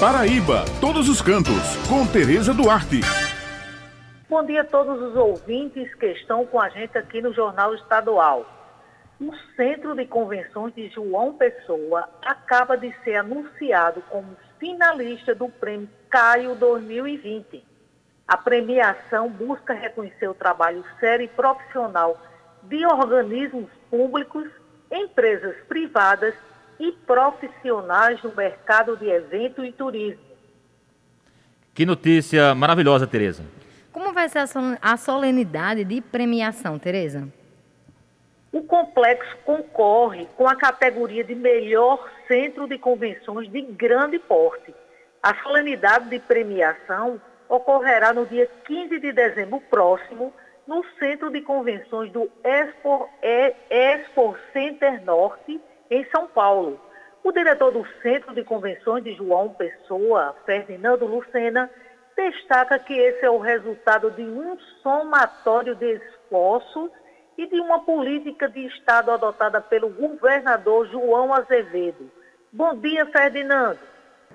Paraíba, todos os cantos, com Tereza Duarte. Bom dia a todos os ouvintes que estão com a gente aqui no Jornal Estadual. O Centro de Convenções de João Pessoa acaba de ser anunciado como finalista do Prêmio Caio 2020. A premiação busca reconhecer o trabalho sério e profissional de organismos públicos, empresas privadas e profissionais do mercado de evento e turismo. Que notícia maravilhosa, Tereza. Como vai ser a solenidade de premiação, Tereza? O complexo concorre com a categoria de melhor centro de convenções de grande porte. A solenidade de premiação ocorrerá no dia 15 de dezembro próximo, no Centro de Convenções do Expo, Expo Center Norte, em São Paulo. O diretor do Centro de Convenções de João Pessoa, Ferdinando Lucena, destaca que esse é o resultado de um somatório de esforços e de uma política de Estado adotada pelo governador João Azevedo. Bom dia, Ferdinando.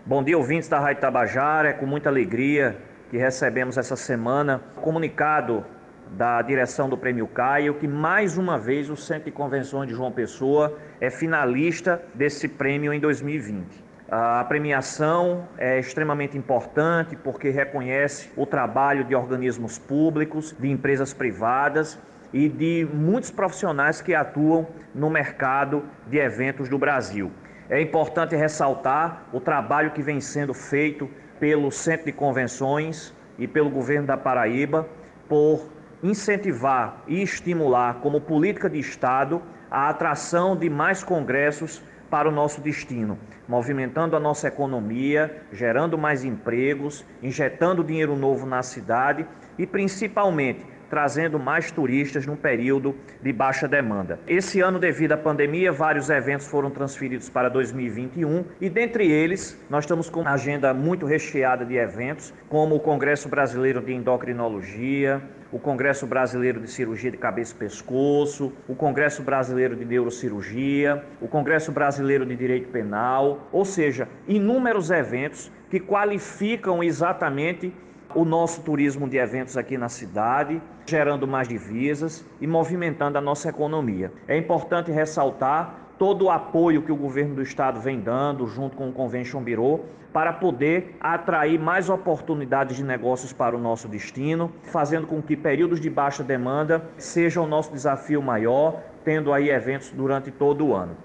Bom dia, ouvintes da Rádio Tabajara. É com muita alegria que recebemos essa semana comunicado da direção do Prêmio Caio que mais uma vez o Centro de Convenções de João Pessoa é finalista desse prêmio em 2020. A premiação é extremamente importante porque reconhece o trabalho de organismos públicos, de empresas privadas e de muitos profissionais que atuam no mercado de eventos do Brasil. É importante ressaltar o trabalho que vem sendo feito pelo Centro de Convenções e pelo governo da Paraíba por incentivar e estimular, como política de Estado, a atração de mais congressos para o nosso destino, movimentando a nossa economia, gerando mais empregos, injetando dinheiro novo na cidade e principalmente trazendo mais turistas num período de baixa demanda. Esse ano, devido à pandemia, vários eventos foram transferidos para 2021 e dentre eles nós estamos com uma agenda muito recheada de eventos, como o Congresso Brasileiro de Endocrinologia, o Congresso Brasileiro de Cirurgia de Cabeça e Pescoço, o Congresso Brasileiro de Neurocirurgia, o Congresso Brasileiro de Direito Penal, ou seja, inúmeros eventos que qualificam exatamente o nosso turismo de eventos aqui na cidade, gerando mais divisas e movimentando a nossa economia. É importante ressaltar todo o apoio que o governo do estado vem dando, junto com o Convention Bureau, para poder atrair mais oportunidades de negócios para o nosso destino, fazendo com que períodos de baixa demanda sejam o nosso desafio maior, tendo aí eventos durante todo o ano.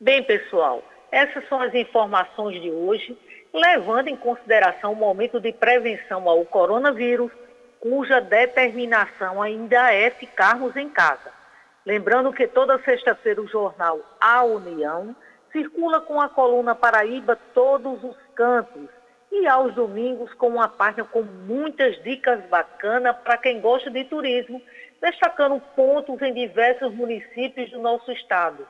Bem, pessoal, essas são as informações de hoje levando em consideração o momento de prevenção ao coronavírus, cuja determinação ainda é ficarmos em casa. Lembrando que toda sexta-feira o jornal A União circula com a coluna Paraíba Todos os Cantos e aos domingos com uma página com muitas dicas bacanas para quem gosta de turismo, destacando pontos em diversos municípios do nosso estado.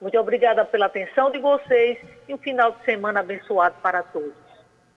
Muito obrigada pela atenção de vocês e um final de semana abençoado para todos.